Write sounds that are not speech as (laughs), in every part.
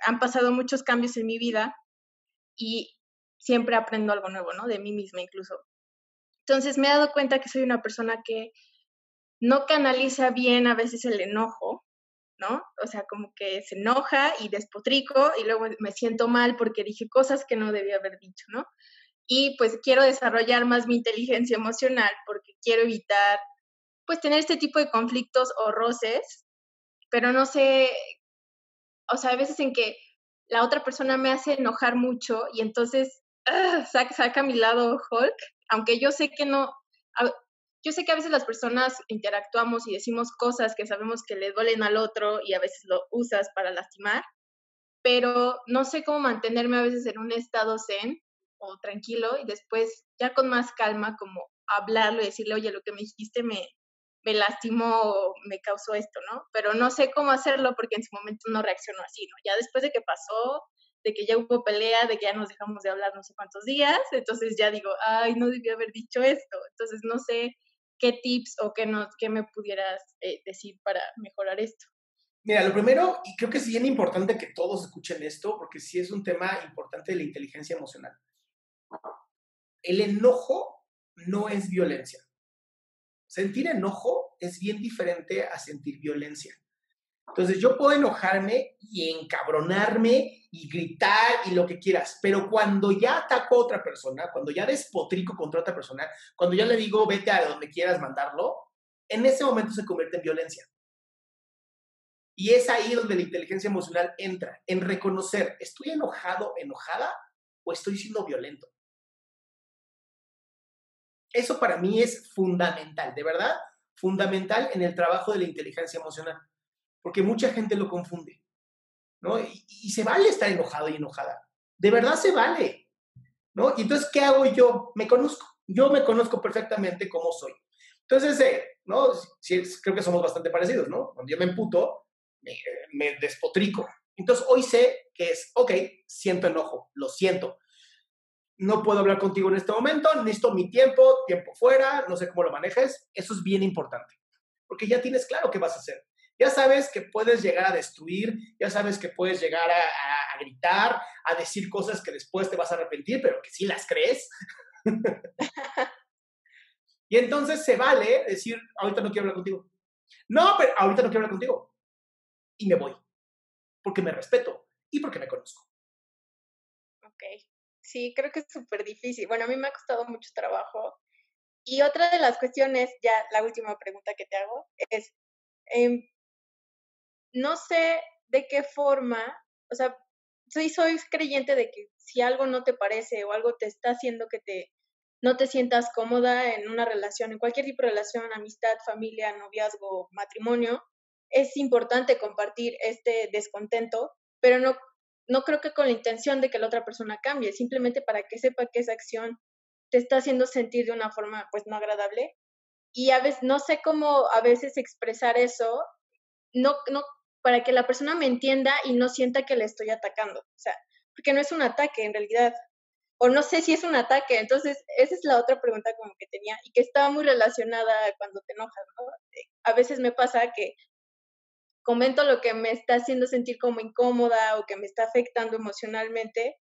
han pasado muchos cambios en mi vida y siempre aprendo algo nuevo, ¿no? De mí misma incluso. Entonces me he dado cuenta que soy una persona que no canaliza bien a veces el enojo, ¿no? O sea, como que se enoja y despotrico y luego me siento mal porque dije cosas que no debía haber dicho, ¿no? Y pues quiero desarrollar más mi inteligencia emocional porque quiero evitar, pues, tener este tipo de conflictos o roces, pero no sé o sea, hay veces en que la otra persona me hace enojar mucho y entonces ¡ah! saca, mi lado Hulk, aunque yo sé que no, yo sé que a veces las personas interactuamos y decimos cosas que sabemos que le duelen al otro y a veces lo usas para lastimar, pero no sé cómo mantenerme a veces en un estado zen o tranquilo y después ya con más calma como hablarlo y decirle, oye, lo que me dijiste me, me lastimó, me causó esto, ¿no? Pero no sé cómo hacerlo porque en su momento no reaccionó así, ¿no? Ya después de que pasó, de que ya hubo pelea, de que ya nos dejamos de hablar no sé cuántos días, entonces ya digo, ay, no debí haber dicho esto. Entonces no sé qué tips o qué, no, qué me pudieras eh, decir para mejorar esto. Mira, lo primero, y creo que es bien importante que todos escuchen esto, porque sí es un tema importante de la inteligencia emocional. El enojo no es violencia. Sentir enojo es bien diferente a sentir violencia. Entonces yo puedo enojarme y encabronarme y gritar y lo que quieras, pero cuando ya ataco a otra persona, cuando ya despotrico contra otra persona, cuando ya le digo vete a donde quieras mandarlo, en ese momento se convierte en violencia. Y es ahí donde la inteligencia emocional entra, en reconocer, ¿estoy enojado, enojada o estoy siendo violento? Eso para mí es fundamental, de verdad, fundamental en el trabajo de la inteligencia emocional, porque mucha gente lo confunde, ¿no? Y, se vale estar enojado y enojada, de verdad se vale, ¿no? Y entonces, ¿qué hago yo? Me conozco, yo me conozco perfectamente cómo soy. Entonces, eh, ¿no? creo que somos bastante parecidos, ¿no? Cuando yo me emputo, me, me despotrico. Entonces, hoy sé que es, ok, siento enojo, lo siento, no puedo hablar contigo en este momento, necesito mi tiempo, tiempo fuera, no sé cómo lo manejes. Eso es bien importante, porque ya tienes claro qué vas a hacer. Ya sabes que puedes llegar a destruir, ya sabes que puedes llegar a, gritar, a decir cosas que después te vas a arrepentir, pero que sí las crees. (laughs) y entonces se vale decir, ahorita no quiero hablar contigo. No, pero ahorita no quiero hablar contigo. Y me voy, porque me respeto y porque me conozco. Ok. Sí, creo que es súper difícil. Bueno, a mí me ha costado mucho trabajo. Y otra de las cuestiones, ya la última pregunta que te hago, es, em, no sé de qué forma, o sea, soy, soy creyente de que si algo no te parece o algo te está haciendo que te, no te sientas cómoda en una relación, en cualquier tipo de relación, amistad, familia, noviazgo, matrimonio, es importante compartir este descontento, pero no, no creo que con la intención de que la otra persona cambie, simplemente para que sepa que esa acción te está haciendo sentir de una forma pues no agradable. Y a veces no sé cómo a veces expresar eso, no, no, para que la persona me entienda y no sienta que le estoy atacando. O sea, porque no es un ataque en realidad o no sé si es un ataque. Entonces, esa es la otra pregunta como que tenía y que estaba muy relacionada cuando te enojas, ¿no? A veces me pasa que comento lo que me está haciendo sentir como incómoda o que me está afectando emocionalmente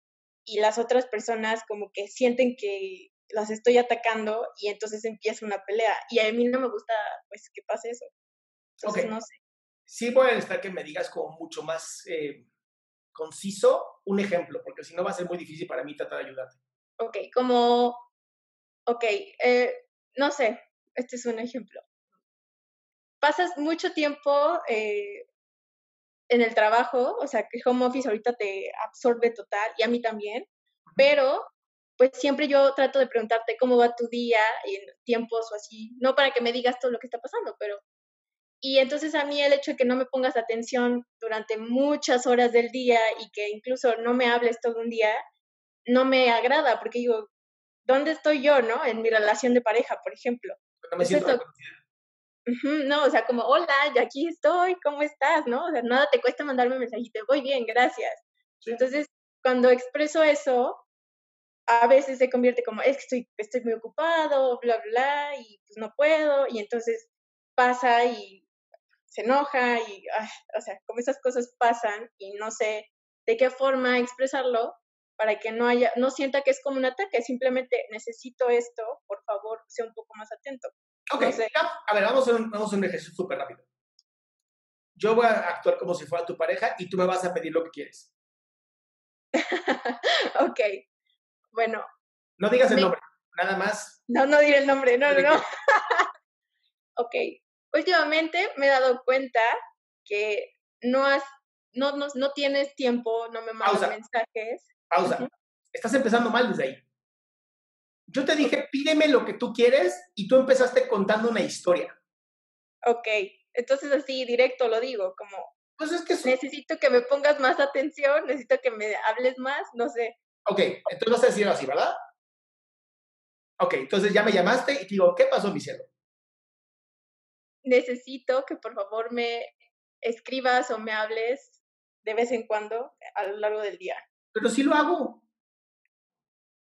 y las otras personas como que sienten que las estoy atacando y entonces empieza una pelea y a mí no me gusta pues que pase eso. Entonces, no sé. Sí voy a necesitar que me digas como mucho más eh, conciso un ejemplo, porque si no va a ser muy difícil para mí tratar de ayudarte. Ok, como, ok, eh, no sé, este es un ejemplo. Pasas mucho tiempo eh, en el trabajo, o sea, que home office ahorita te absorbe total, y a mí también, pero pues siempre yo trato de preguntarte cómo va tu día en tiempos o así, no para que me digas todo lo que está pasando, pero y entonces a mí el hecho de que no me pongas atención durante muchas horas del día y que incluso no me hables todo un día, no me agrada, porque digo, ¿dónde estoy yo, no? En mi relación de pareja, por ejemplo. No me siento No, o sea, como, hola, ya aquí estoy, ¿cómo estás? ¿No? O sea, nada te cuesta mandarme un mensajito, voy bien, gracias. Entonces, cuando expreso eso, a veces se convierte como, es que estoy, estoy muy ocupado, bla, bla, y pues no puedo, y entonces pasa y se enoja y, o sea, como esas cosas pasan y no sé de qué forma expresarlo para que no haya, no sienta que es como un ataque, simplemente necesito esto, por favor, sea un poco más atento. Ok, a ver, vamos a, un, vamos a un ejercicio súper rápido. Yo voy a actuar como si fuera tu pareja y tú me vas a pedir lo que quieres. (laughs) ok, bueno. No digas el nombre, nada más. No, no diré el nombre, no, no, no. (laughs) ok, últimamente me he dado cuenta que no has, no, no, no tienes tiempo, no me mandas mensajes. Pausa. Estás empezando mal desde ahí. Yo te dije, pídeme lo que tú quieres y tú empezaste contando una historia. Ok, entonces así directo lo digo, como, pues es que necesito que me pongas más atención, necesito que me hables más, no sé. Ok, entonces vas a decir así, ¿verdad? Ok, entonces ya me llamaste y te digo, ¿qué pasó, mi cielo? necesito que por favor me escribas o me hables de vez en cuando a lo largo del día. Pero sí lo hago.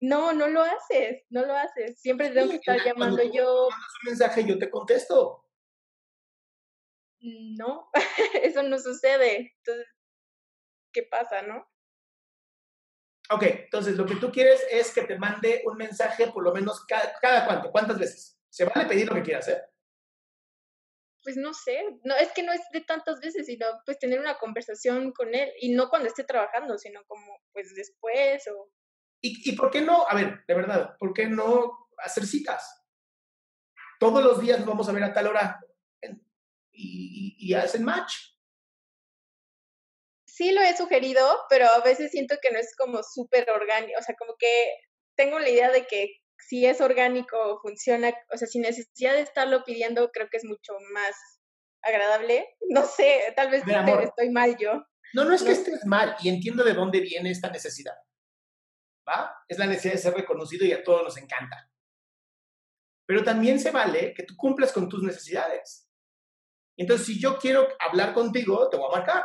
No, no lo haces, no lo haces. Siempre tengo que estar llamando yo. Mandas un mensaje yo te contesto. No, (laughs) eso no sucede. Entonces, ¿qué pasa, no? Ok, entonces lo que tú quieres es que te mande un mensaje por lo menos cada, cada cuánto, ¿cuántas veces? Se vale pedir lo que quieras, ¿eh? pues no sé, no es que no es de tantas veces, sino pues tener una conversación con él y no cuando esté trabajando, sino como pues después o... ¿Y, y por qué no? A ver, de verdad, ¿por qué no hacer citas? Todos los días nos vamos a ver a tal hora y, y, y hacen match. Sí lo he sugerido, pero a veces siento que no es como súper orgánico, o sea, como que tengo la idea de que si es orgánico, funciona, o sea, sin necesidad de estarlo pidiendo, creo que es mucho más agradable. No sé, tal vez estoy mal yo. No, no es que estés mal y entiendo de dónde viene esta necesidad. ¿Va? Es la necesidad de ser reconocido y a todos nos encanta. Pero también se vale que tú cumplas con tus necesidades. Entonces, si yo quiero hablar contigo, te voy a marcar.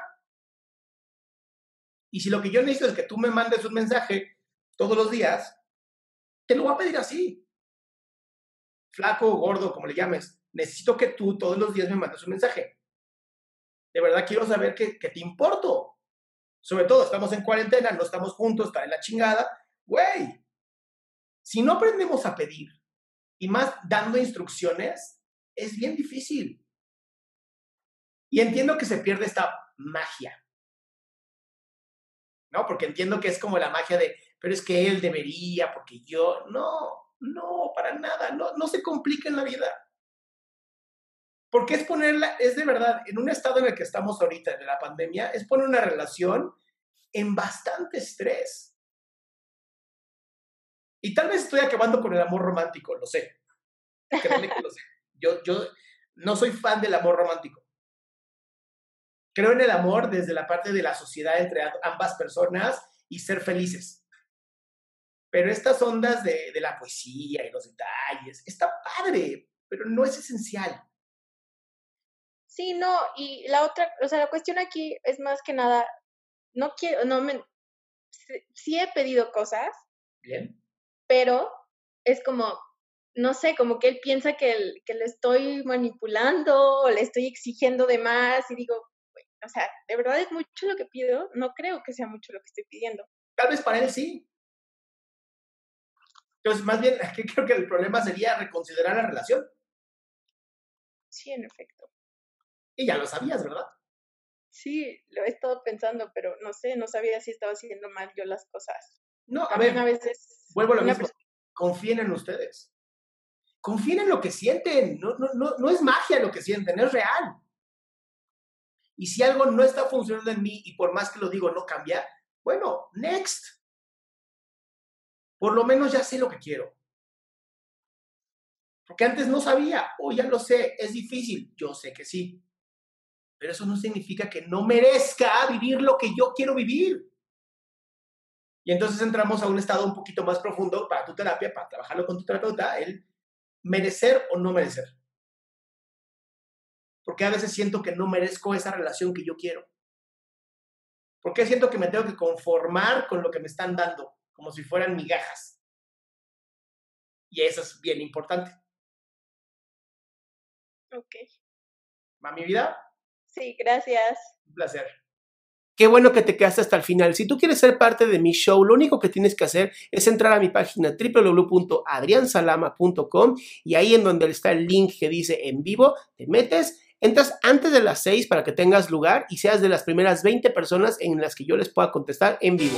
Y si lo que yo necesito es que tú me mandes un mensaje todos los días, te lo voy a pedir así. Flaco, gordo, como le llames. Necesito que tú todos los días me mandes un mensaje. De verdad quiero saber que, te importo. Sobre todo, estamos en cuarentena, no estamos juntos, está en la chingada. Güey, si no aprendemos a pedir y más dando instrucciones, es bien difícil. Y entiendo que se pierde esta magia. ¿No? Porque entiendo que es como la magia de pero es que él debería, porque yo, no, no, para nada, no, no se complica en la vida. Porque es ponerla, es de verdad, en un estado en el que estamos ahorita de la pandemia, es poner una relación en bastante estrés. Y tal vez estoy acabando con el amor romántico, lo sé. Que lo sé. Yo, yo no soy fan del amor romántico. Creo en el amor desde la parte de la sociedad entre ambas personas y ser felices. Pero estas ondas de, de la poesía y los detalles, está padre, pero no es esencial. Sí, no, y la otra, o sea, la cuestión aquí es más que nada, no quiero, no me, sí he pedido cosas. Bien. Pero es como, no sé, como que él piensa que, que le estoy manipulando o le estoy exigiendo de más y digo, o sea, ¿de verdad es mucho lo que pido? No creo que sea mucho lo que estoy pidiendo. Tal vez para él sí. Entonces, más bien, (laughs) creo que el problema sería reconsiderar la relación. Sí, en efecto. Y ya lo sabías, ¿verdad? Sí, lo he estado pensando, pero no sé, no sabía si estaba haciendo mal yo las cosas. No, a ver, a veces vuelvo a lo mismo. Confíen en ustedes. Confíen en lo que sienten. No, no, no, no es magia lo que sienten, es real. Y si algo no está funcionando en mí y por más que lo digo no cambia, bueno, next. Por lo menos ya sé lo que quiero. Porque antes no sabía, o ya lo sé, es difícil. Yo sé que sí. Pero eso no significa que no merezca vivir lo que yo quiero vivir. Y entonces entramos a un estado un poquito más profundo para tu terapia, para trabajarlo con tu terapeuta, el merecer o no merecer. Porque a veces siento que no merezco esa relación que yo quiero. Porque siento que me tengo que conformar con lo que me están dando, como si fueran migajas. Y eso es bien importante. Ok. ¿Va mi vida? Sí, gracias. Un placer. Qué bueno que te quedaste hasta el final. Si tú quieres ser parte de mi show, lo único que tienes que hacer es entrar a mi página www.adriansalama.com y ahí en donde está el link que dice en vivo, te metes, entras antes de las 6 para que tengas lugar y seas de las primeras 20 personas en las que yo les pueda contestar en vivo.